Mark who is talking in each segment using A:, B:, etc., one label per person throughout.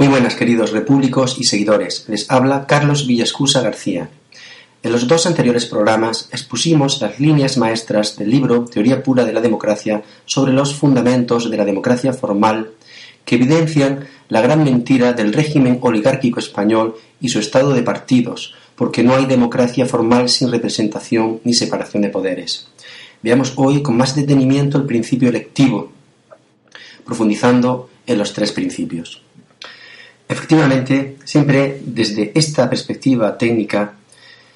A: Muy buenas queridos repúblicos y seguidores, les habla Carlos Villascusa García. En los dos anteriores programas expusimos las líneas maestras del libro Teoría pura de la democracia sobre los fundamentos de la democracia formal que evidencian la gran mentira del régimen oligárquico español y su estado de partidos, porque no hay democracia formal sin representación ni separación de poderes. Veamos hoy con más detenimiento el principio electivo, profundizando en los tres principios. Efectivamente, siempre desde esta perspectiva técnica,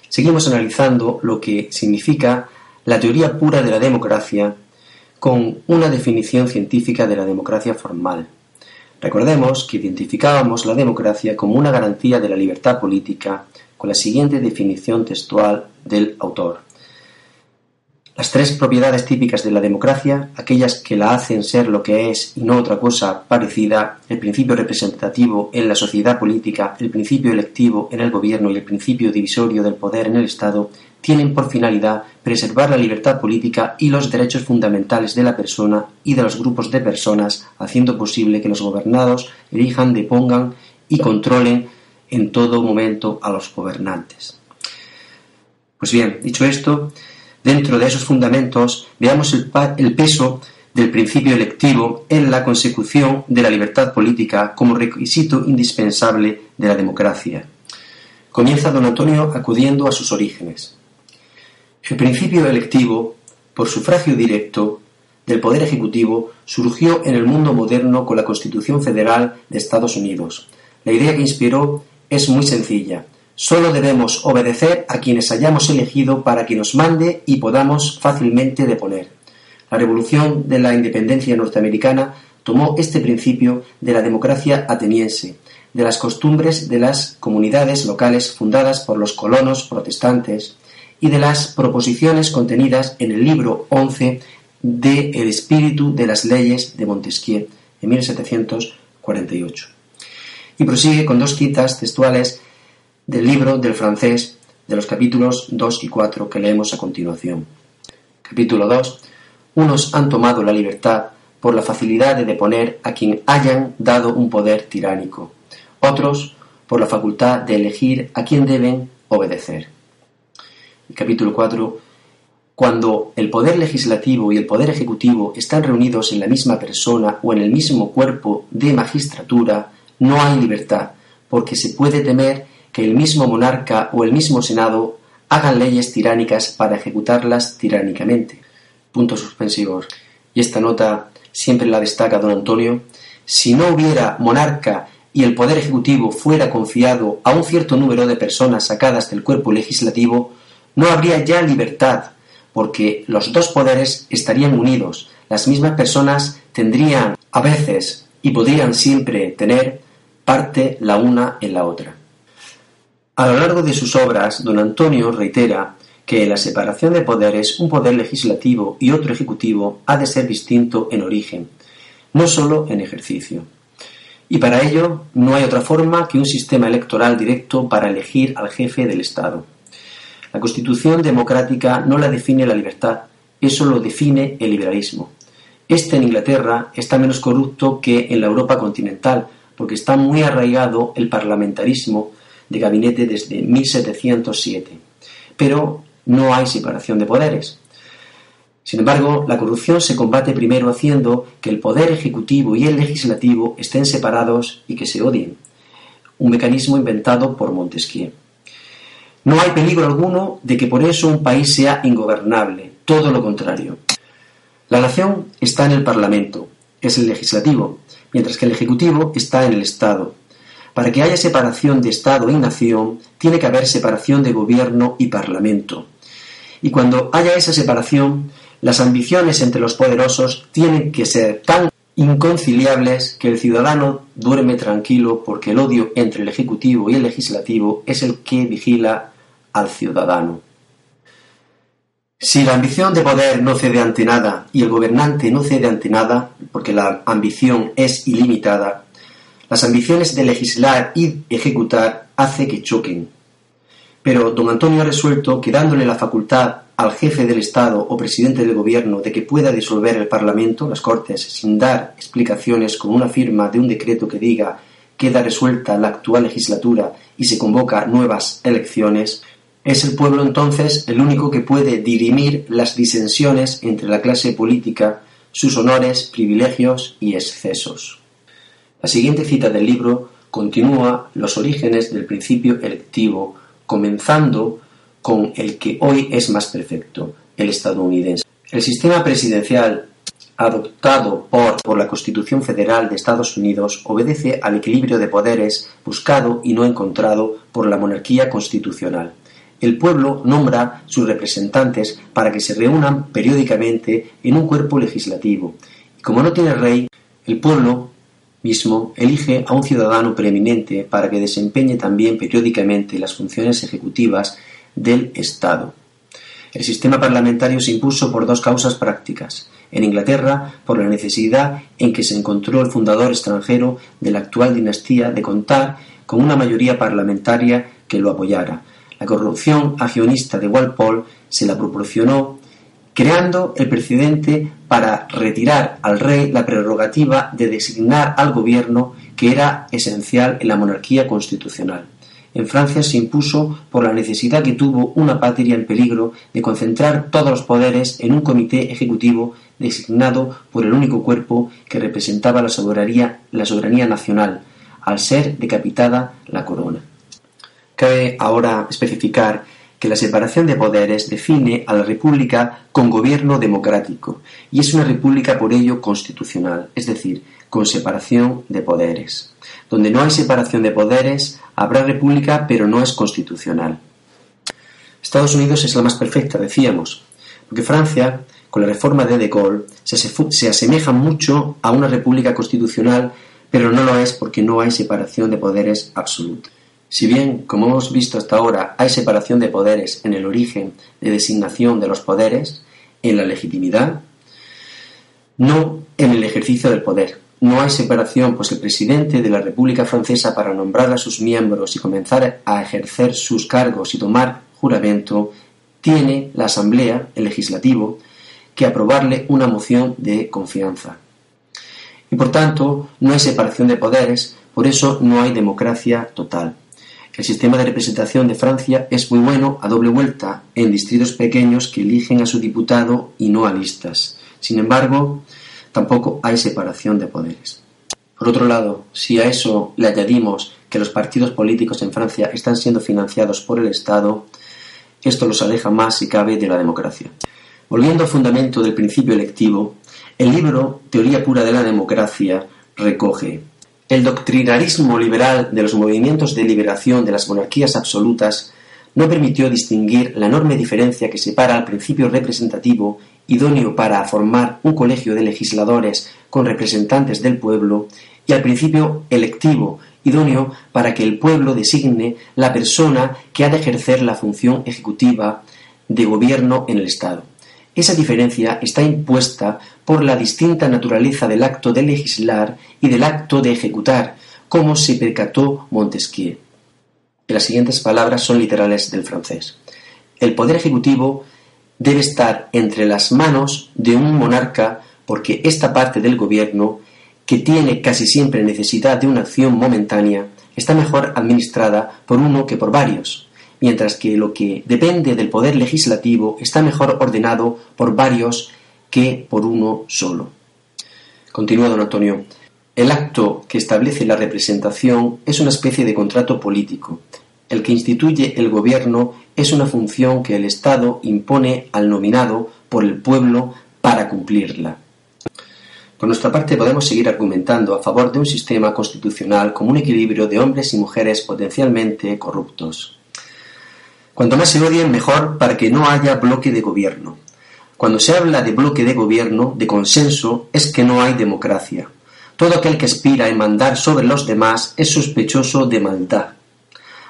A: seguimos analizando lo que significa la teoría pura de la democracia con una definición científica de la democracia formal. Recordemos que identificábamos la democracia como una garantía de la libertad política con la siguiente definición textual del autor. Las tres propiedades típicas de la democracia, aquellas que la hacen ser lo que es y no otra cosa parecida, el principio representativo en la sociedad política, el principio electivo en el gobierno y el principio divisorio del poder en el Estado, tienen por finalidad preservar la libertad política y los derechos fundamentales de la persona y de los grupos de personas, haciendo posible que los gobernados elijan, depongan y controlen en todo momento a los gobernantes. Pues bien, dicho esto, Dentro de esos fundamentos veamos el, peso del principio electivo en la consecución de la libertad política como requisito indispensable de la democracia. Comienza don Antonio acudiendo a sus orígenes. El principio electivo, por sufragio directo del Poder Ejecutivo, surgió en el mundo moderno con la Constitución Federal de Estados Unidos. La idea que inspiró es muy sencilla Solo debemos obedecer a quienes hayamos elegido para que nos mande y podamos fácilmente deponer. La revolución de la independencia norteamericana tomó este principio de la democracia ateniense, de las costumbres de las comunidades locales fundadas por los colonos protestantes y de las proposiciones contenidas en el libro 11 de El espíritu de las leyes de Montesquieu en 1748. Y prosigue con dos citas textuales del libro del francés de los capítulos 2 y 4 que leemos a continuación. Capítulo 2. Unos han tomado la libertad por la facilidad de deponer a quien hayan dado un poder tiránico, otros por la facultad de elegir a quien deben obedecer. capítulo 4. Cuando el poder legislativo y el poder ejecutivo están reunidos en la misma persona o en el mismo cuerpo de magistratura, no hay libertad, porque se puede temer que el mismo monarca o el mismo senado hagan leyes tiránicas para ejecutarlas tiránicamente. Puntos suspensivos. Y esta nota siempre la destaca don Antonio. Si no hubiera monarca y el poder ejecutivo fuera confiado a un cierto número de personas sacadas del cuerpo legislativo, no habría ya libertad, porque los dos poderes estarían unidos, las mismas personas tendrían a veces y podrían siempre tener parte la una en la otra. A lo largo de sus obras, don Antonio reitera que la separación de poderes, un poder legislativo y otro ejecutivo, ha de ser distinto en origen, no sólo en ejercicio. Y para ello no hay otra forma que un sistema electoral directo para elegir al jefe del Estado. La Constitución democrática no la define la libertad, eso lo define el liberalismo. Este en Inglaterra está menos corrupto que en la Europa continental, porque está muy arraigado el parlamentarismo de gabinete desde 1707. Pero no hay separación de poderes. Sin embargo, la corrupción se combate primero haciendo que el poder ejecutivo y el legislativo estén separados y que se odien. Un mecanismo inventado por Montesquieu. No hay peligro alguno de que por eso un país sea ingobernable, todo lo contrario. La nación está en el Parlamento, es el legislativo, mientras que el Ejecutivo está en el Estado. Para que haya separación de Estado y nación, tiene que haber separación de gobierno y Parlamento. Y cuando haya esa separación, las ambiciones entre los poderosos tienen que ser tan inconciliables que el ciudadano duerme tranquilo porque el odio entre el Ejecutivo y el Legislativo es el que vigila al ciudadano. Si la ambición de poder no cede ante nada y el gobernante no cede ante nada, porque la ambición es ilimitada, las ambiciones de legislar y ejecutar hace que choquen. Pero don Antonio ha resuelto que dándole la facultad al jefe del Estado o presidente del Gobierno de que pueda disolver el Parlamento, las Cortes, sin dar explicaciones con una firma de un decreto que diga queda resuelta la actual legislatura y se convoca nuevas elecciones, es el pueblo entonces el único que puede dirimir las disensiones entre la clase política, sus honores, privilegios y excesos. La siguiente cita del libro continúa los orígenes del principio electivo, comenzando con el que hoy es más perfecto, el estadounidense. El sistema presidencial adoptado por, la Constitución Federal de Estados Unidos obedece al equilibrio de poderes buscado y no encontrado por la monarquía constitucional. El pueblo nombra sus representantes para que se reúnan periódicamente en un cuerpo legislativo. Y como no tiene rey, el pueblo mismo elige a un ciudadano preeminente para que desempeñe también periódicamente las funciones ejecutivas del Estado. El sistema parlamentario se impuso por dos causas prácticas. En Inglaterra, por la necesidad en que se encontró el fundador extranjero de la actual dinastía de contar con una mayoría parlamentaria que lo apoyara. La corrupción agionista de Walpole se la proporcionó creando el precedente para retirar al rey la prerrogativa de designar al gobierno que era esencial en la monarquía constitucional en Francia se impuso por la necesidad que tuvo una patria en peligro de concentrar todos los poderes en un comité ejecutivo designado por el único cuerpo que representaba la soberanía, la soberanía nacional, al ser decapitada la corona. Cabe ahora especificar que la separación de poderes define a la república con gobierno democrático y es una república por ello constitucional, es decir, con separación de poderes. Donde no hay separación de poderes, habrá república, pero no es constitucional. Estados Unidos es la más perfecta, decíamos, porque Francia, con la reforma de De Gaulle, se, asemeja mucho a una república constitucional, pero no lo es porque no hay separación de poderes absoluta. Si bien, como hemos visto hasta ahora, hay separación de poderes en el origen de designación de los poderes, en la legitimidad, no en el ejercicio del poder. No hay separación, pues el presidente de la República Francesa para nombrar a sus miembros y comenzar a ejercer sus cargos y tomar juramento, tiene la Asamblea, el legislativo, que aprobarle una moción de confianza. Y por tanto, no hay separación de poderes, por eso no hay democracia total. El sistema de representación de Francia es muy bueno a doble vuelta en distritos pequeños que eligen a su diputado y no a listas. Sin embargo, tampoco hay separación de poderes. Por otro lado, si a eso le añadimos que los partidos políticos en Francia están siendo financiados por el Estado, esto los aleja más, si cabe, de la democracia. Volviendo al fundamento del principio electivo, el libro Teoría pura de la democracia recoge el doctrinarismo liberal de los movimientos de liberación de las monarquías absolutas no permitió distinguir la enorme diferencia que separa al principio representativo idóneo para formar un colegio de legisladores con representantes del pueblo, y al principio electivo, idóneo para que el pueblo designe la persona que ha de ejercer la función ejecutiva de gobierno en el Estado. Esa diferencia está impuesta por la distinta naturaleza del acto de legislar y del acto de ejecutar, como se percató Montesquieu. Las siguientes palabras son literales del francés. El poder ejecutivo debe estar entre las manos de un monarca porque esta parte del gobierno, que tiene casi siempre necesidad de una acción momentánea, está mejor administrada por uno que por varios, mientras que lo que depende del poder legislativo está mejor ordenado por varios que por uno solo. Continúa don Antonio. El acto que establece la representación es una especie de contrato político, el que instituye el gobierno es una función que el Estado impone al nominado por el pueblo para cumplirla. Por nuestra parte podemos seguir argumentando a favor de un sistema constitucional como un equilibrio de hombres y mujeres potencialmente corruptos. Cuanto más se odien, mejor para que no haya bloque de gobierno. Cuando se habla de bloque de gobierno, de consenso, es que no hay democracia. Todo aquel que aspira a mandar sobre los demás es sospechoso de maldad.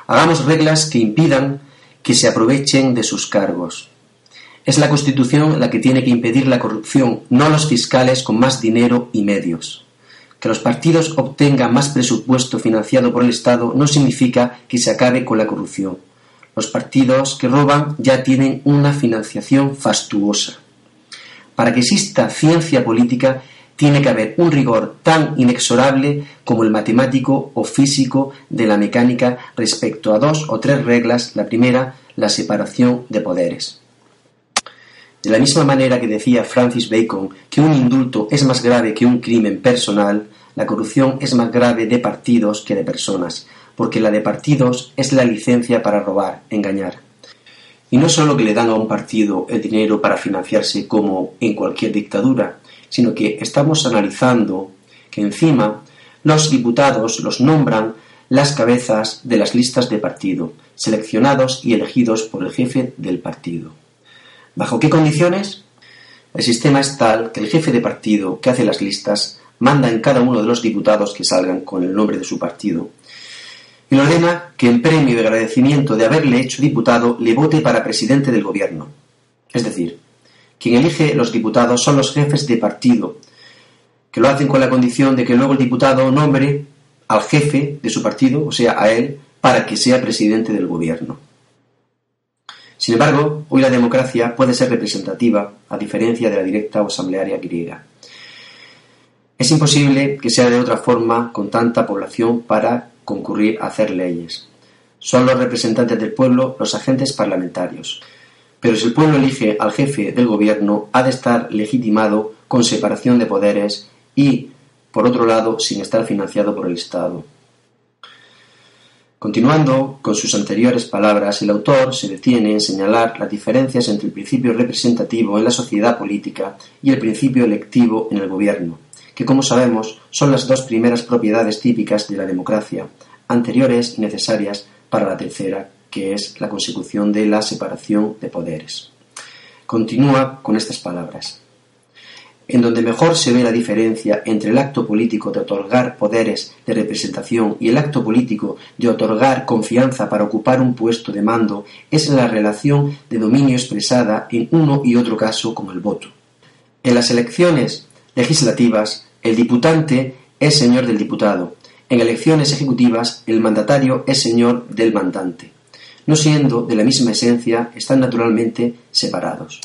A: Hagamos reglas que impidan que se aprovechen de sus cargos. Es la Constitución la que tiene que impedir la corrupción, no los fiscales con más dinero y medios. Que los partidos obtengan más presupuesto financiado por el Estado no significa que se acabe con la corrupción. Los partidos que roban ya tienen una financiación fastuosa. Para que exista ciencia política tiene que haber un rigor tan inexorable como el matemático o físico de la mecánica respecto a dos o tres reglas. La primera, la separación de poderes. De la misma manera que decía Francis Bacon que un indulto es más grave que un crimen personal, la corrupción es más grave de partidos que de personas, porque la de partidos es la licencia para robar, engañar. Y no solo que le dan a un partido el dinero para financiarse como en cualquier dictadura, sino que estamos analizando que encima los diputados los nombran las cabezas de las listas de partido, seleccionados y elegidos por el jefe del partido. ¿Bajo qué condiciones? El sistema es tal que el jefe de partido que hace las listas manda en cada uno de los diputados que salgan con el nombre de su partido y ordena que en premio de agradecimiento de haberle hecho diputado le vote para presidente del gobierno. Es decir, quien elige los diputados son los jefes de partido, que lo hacen con la condición de que luego el diputado nombre al jefe de su partido, o sea, a él, para que sea presidente del gobierno. Sin embargo, hoy la democracia puede ser representativa, a diferencia de la directa o asamblearia griega. Es imposible que sea de otra forma con tanta población para concurrir a hacer leyes. Son los representantes del pueblo los agentes parlamentarios. Pero si el pueblo elige al jefe del gobierno, ha de estar legitimado con separación de poderes y, por otro lado, sin estar financiado por el Estado. Continuando con sus anteriores palabras, el autor se detiene en señalar las diferencias entre el principio representativo en la sociedad política y el principio electivo en el gobierno, que como sabemos son las dos primeras propiedades típicas de la democracia, anteriores y necesarias para la tercera, que es la consecución de la separación de poderes. Continúa con estas palabras. En donde mejor se ve la diferencia entre el acto político de otorgar poderes de representación y el acto político de otorgar confianza para ocupar un puesto de mando es en la relación de dominio expresada en uno y otro caso con el voto. En las elecciones legislativas, el diputante es señor del diputado. En elecciones ejecutivas, el mandatario es señor del mandante. No siendo de la misma esencia, están naturalmente separados.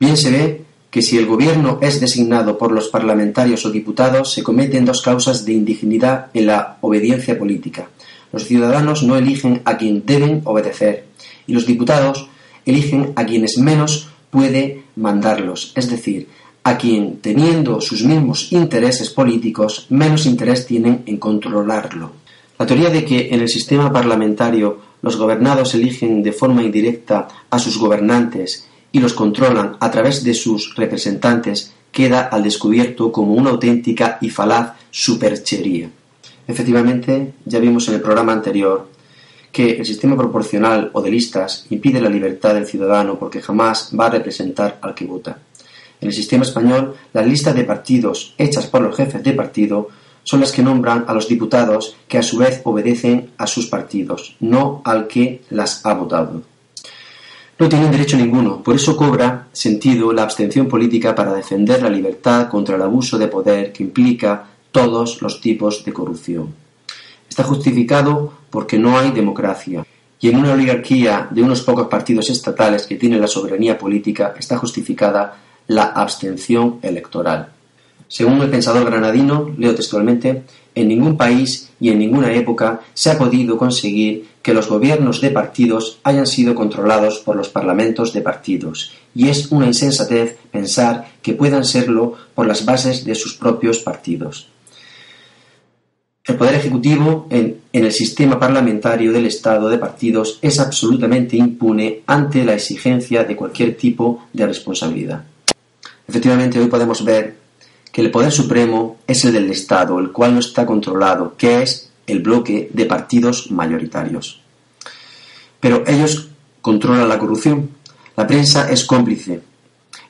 A: Bien se ve que si el gobierno es designado por los parlamentarios o diputados, se cometen dos causas de indignidad en la obediencia política. Los ciudadanos no eligen a quien deben obedecer y los diputados eligen a quienes menos puede mandarlos, es decir, a quien, teniendo sus mismos intereses políticos, menos interés tienen en controlarlo. La teoría de que en el sistema parlamentario los gobernados eligen de forma indirecta a sus gobernantes y los controlan a través de sus representantes queda al descubierto como una auténtica y falaz superchería. Efectivamente, ya vimos en el programa anterior que el sistema proporcional o de listas impide la libertad del ciudadano porque jamás va a representar al que vota. En el sistema español, las listas de partidos hechas por los jefes de partido son las que nombran a los diputados que a su vez obedecen a sus partidos, no al que las ha votado. No tienen derecho ninguno, por eso cobra sentido la abstención política para defender la libertad contra el abuso de poder que implica todos los tipos de corrupción. Está justificado porque no hay democracia, y en una oligarquía de unos pocos partidos estatales que tienen la soberanía política está justificada la abstención electoral. Según el pensador granadino, leo textualmente, en ningún país y en ninguna época se ha podido conseguir que los gobiernos de partidos hayan sido controlados por los parlamentos de partidos, y es una insensatez pensar que puedan serlo por las bases de sus propios partidos. El poder ejecutivo en, el sistema parlamentario del Estado de partidos es absolutamente impune ante la exigencia de cualquier tipo de responsabilidad. Efectivamente, hoy podemos ver que el poder supremo es el del Estado, el cual no está controlado, que es el bloque de partidos mayoritarios. Pero ellos controlan la corrupción. La prensa es cómplice.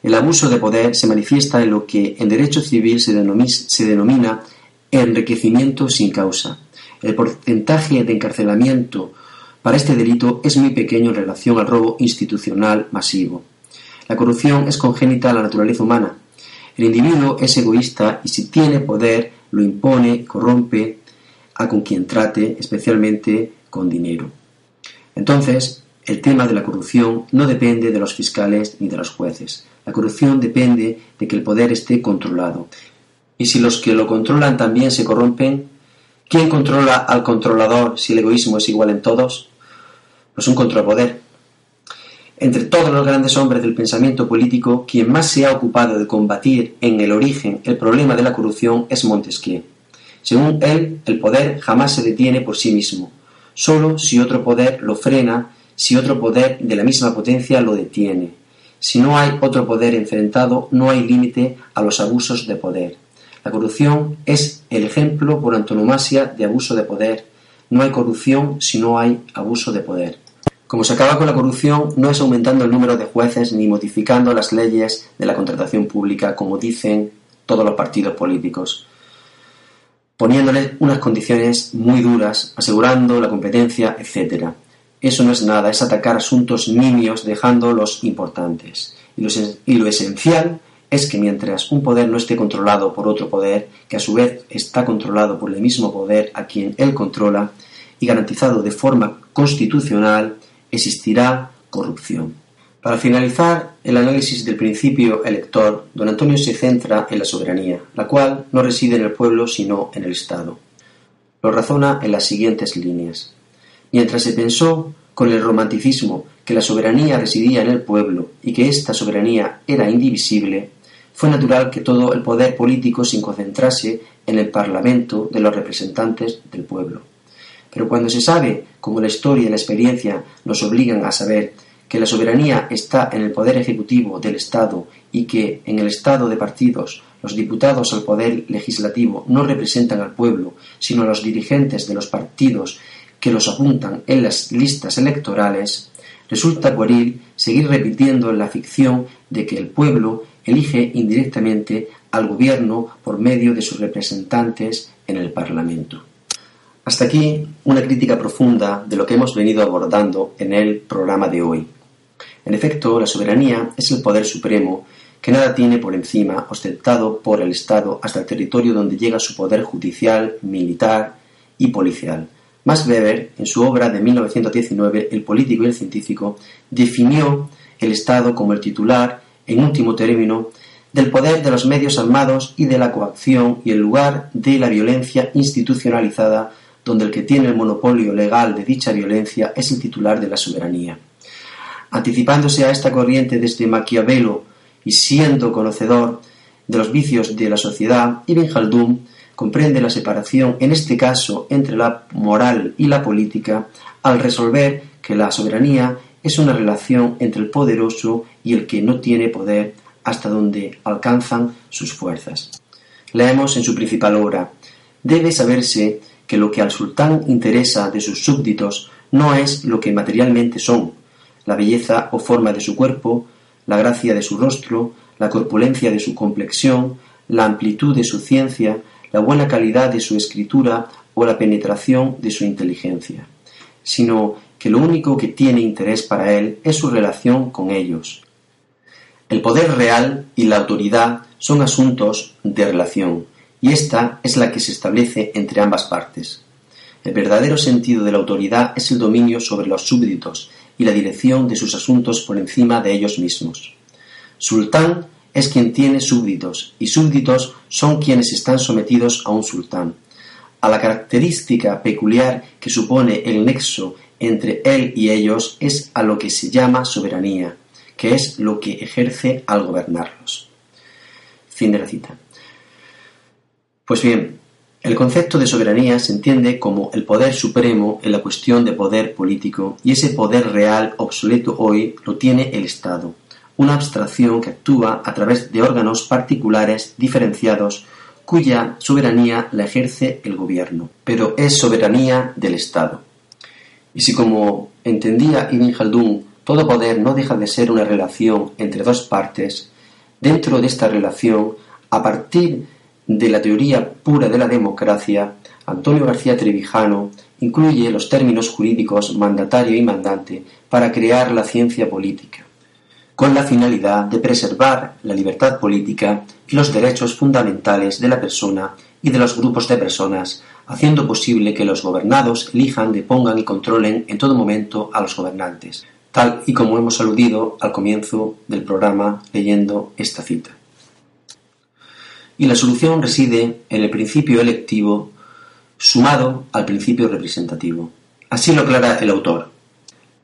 A: El abuso de poder se manifiesta en lo que en derecho civil se denomina, enriquecimiento sin causa. El porcentaje de encarcelamiento para este delito es muy pequeño en relación al robo institucional masivo. La corrupción es congénita a la naturaleza humana. El individuo es egoísta y si tiene poder lo impone, corrompe a con quien trate, especialmente con dinero. Entonces, el tema de la corrupción no depende de los fiscales ni de los jueces. La corrupción depende de que el poder esté controlado. Y si los que lo controlan también se corrompen, ¿quién controla al controlador si el egoísmo es igual en todos? Pues un contrapoder. Entre todos los grandes hombres del pensamiento político, quien más se ha ocupado de combatir en el origen el problema de la corrupción es Montesquieu. Según él, el poder jamás se detiene por sí mismo, solo si otro poder lo frena, si otro poder de la misma potencia lo detiene. Si no hay otro poder enfrentado, no hay límite a los abusos de poder. La corrupción es el ejemplo por antonomasia de abuso de poder. No hay corrupción si no hay abuso de poder. Como se acaba con la corrupción no es aumentando el número de jueces ni modificando las leyes de la contratación pública, como dicen todos los partidos políticos poniéndole unas condiciones muy duras, asegurando la competencia, etc. Eso no es nada, es atacar asuntos nimios dejando los importantes. Y lo esencial es que mientras un poder no esté controlado por otro poder, que a su vez está controlado por el mismo poder a quien él controla, y garantizado de forma constitucional, existirá corrupción. Para finalizar el análisis del principio elector, don Antonio se centra en la soberanía, la cual no reside en el pueblo sino en el Estado. Lo razona en las siguientes líneas. Mientras se pensó con el romanticismo que la soberanía residía en el pueblo y que esta soberanía era indivisible, fue natural que todo el poder político se concentrase en el Parlamento de los representantes del pueblo. Pero cuando se sabe, como la historia y la experiencia nos obligan a saber, que la soberanía está en el poder ejecutivo del Estado y que en el Estado de partidos los diputados al poder legislativo no representan al pueblo, sino a los dirigentes de los partidos que los apuntan en las listas electorales, resulta pueril seguir repitiendo la ficción de que el pueblo elige indirectamente al gobierno por medio de sus representantes en el Parlamento. Hasta aquí una crítica profunda de lo que hemos venido abordando en el programa de hoy. En efecto, la soberanía es el poder supremo que nada tiene por encima, ostentado por el Estado hasta el territorio donde llega su poder judicial, militar y policial. Max Weber, en su obra de 1919, El político y el científico, definió el Estado como el titular, en último término, del poder de los medios armados y de la coacción y el lugar de la violencia institucionalizada, donde el que tiene el monopolio legal de dicha violencia es el titular de la soberanía. Anticipándose a esta corriente desde Maquiavelo y siendo conocedor de los vicios de la sociedad, Ibn Khaldun comprende la separación, en este caso, entre la moral y la política, al resolver que la soberanía es una relación entre el poderoso y el que no tiene poder hasta donde alcanzan sus fuerzas. Leemos en su principal obra, debe saberse que lo que al sultán interesa de sus súbditos no es lo que materialmente son, la belleza o forma de su cuerpo, la gracia de su rostro, la corpulencia de su complexión, la amplitud de su ciencia, la buena calidad de su escritura o la penetración de su inteligencia, sino que lo único que tiene interés para él es su relación con ellos. El poder real y la autoridad son asuntos de relación, y esta es la que se establece entre ambas partes. El verdadero sentido de la autoridad es el dominio sobre los súbditos y la dirección de sus asuntos por encima de ellos mismos. Sultán es quien tiene súbditos, y súbditos son quienes están sometidos a un sultán. A la característica peculiar que supone el nexo entre él y ellos es a lo que se llama soberanía, que es lo que ejerce al gobernarlos. Fin de la cita. Pues bien, el concepto de soberanía se entiende como el poder supremo en la cuestión de poder político y ese poder real obsoleto hoy lo tiene el Estado. una abstracción que actúa a través de órganos particulares diferenciados cuya soberanía la ejerce el gobierno, pero es soberanía del Estado. Y si como entendía Ibn Khaldun, todo poder no deja de ser una relación entre dos partes, dentro de esta relación, a partir de la teoría pura de la democracia, Antonio García Trevijano incluye los términos jurídicos mandatario y mandante para crear la ciencia política, con la finalidad de preservar la libertad política y los derechos fundamentales de la persona y de los grupos de personas, haciendo posible que los gobernados elijan, depongan y controlen en todo momento a los gobernantes, tal y como hemos aludido al comienzo del programa leyendo esta cita. Y la solución reside en el principio electivo sumado al principio representativo. Así lo aclara el autor.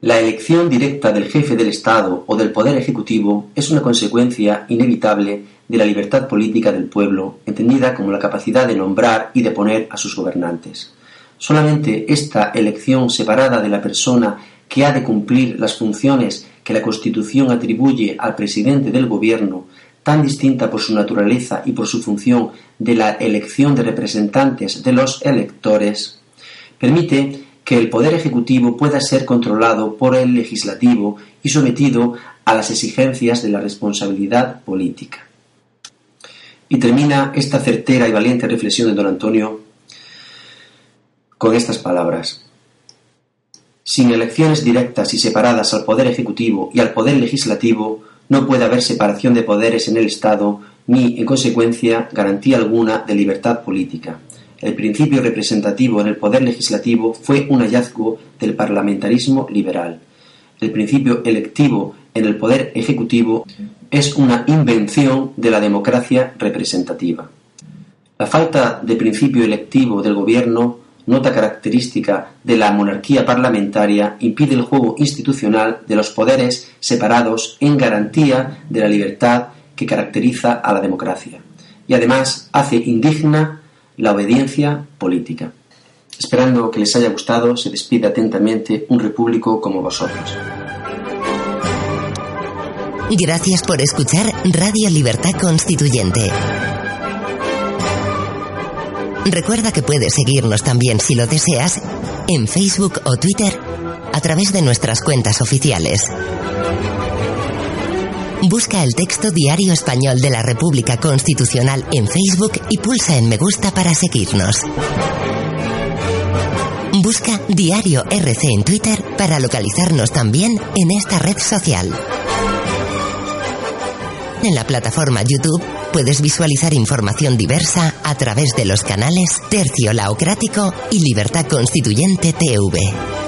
A: La elección directa del jefe del Estado o del Poder Ejecutivo es una consecuencia inevitable de la libertad política del pueblo, entendida como la capacidad de nombrar y de poner a sus gobernantes. Solamente esta elección separada de la persona que ha de cumplir las funciones que la Constitución atribuye al presidente del Gobierno tan distinta por su naturaleza y por su función de la elección de representantes de los electores, permite que el Poder Ejecutivo pueda ser controlado por el Legislativo y sometido a las exigencias de la responsabilidad política. Y termina esta certera y valiente reflexión de don Antonio con estas palabras. Sin elecciones directas y separadas al Poder Ejecutivo y al Poder Legislativo, no puede haber separación de poderes en el Estado ni, en consecuencia, garantía alguna de libertad política. El principio representativo en el poder legislativo fue un hallazgo del parlamentarismo liberal. El principio electivo en el poder ejecutivo es una invención de la democracia representativa. La falta de principio electivo del gobierno nota característica de la monarquía parlamentaria, impide el juego institucional de los poderes separados en garantía de la libertad que caracteriza a la democracia, y además hace indigna la obediencia política. Esperando que les haya gustado, se despide atentamente un repúblico como vosotros.
B: Gracias por escuchar Radio Libertad Constituyente. Recuerda que puedes seguirnos también si lo deseas en Facebook o Twitter a través de nuestras cuentas oficiales. Busca el texto Diario Español de la República Constitucional en Facebook y pulsa en me gusta para seguirnos. Busca Diario RC en Twitter para localizarnos también en esta red social. En la plataforma YouTube puedes visualizar información diversa a través de los canales Tercio Laocrático y Libertad Constituyente TV.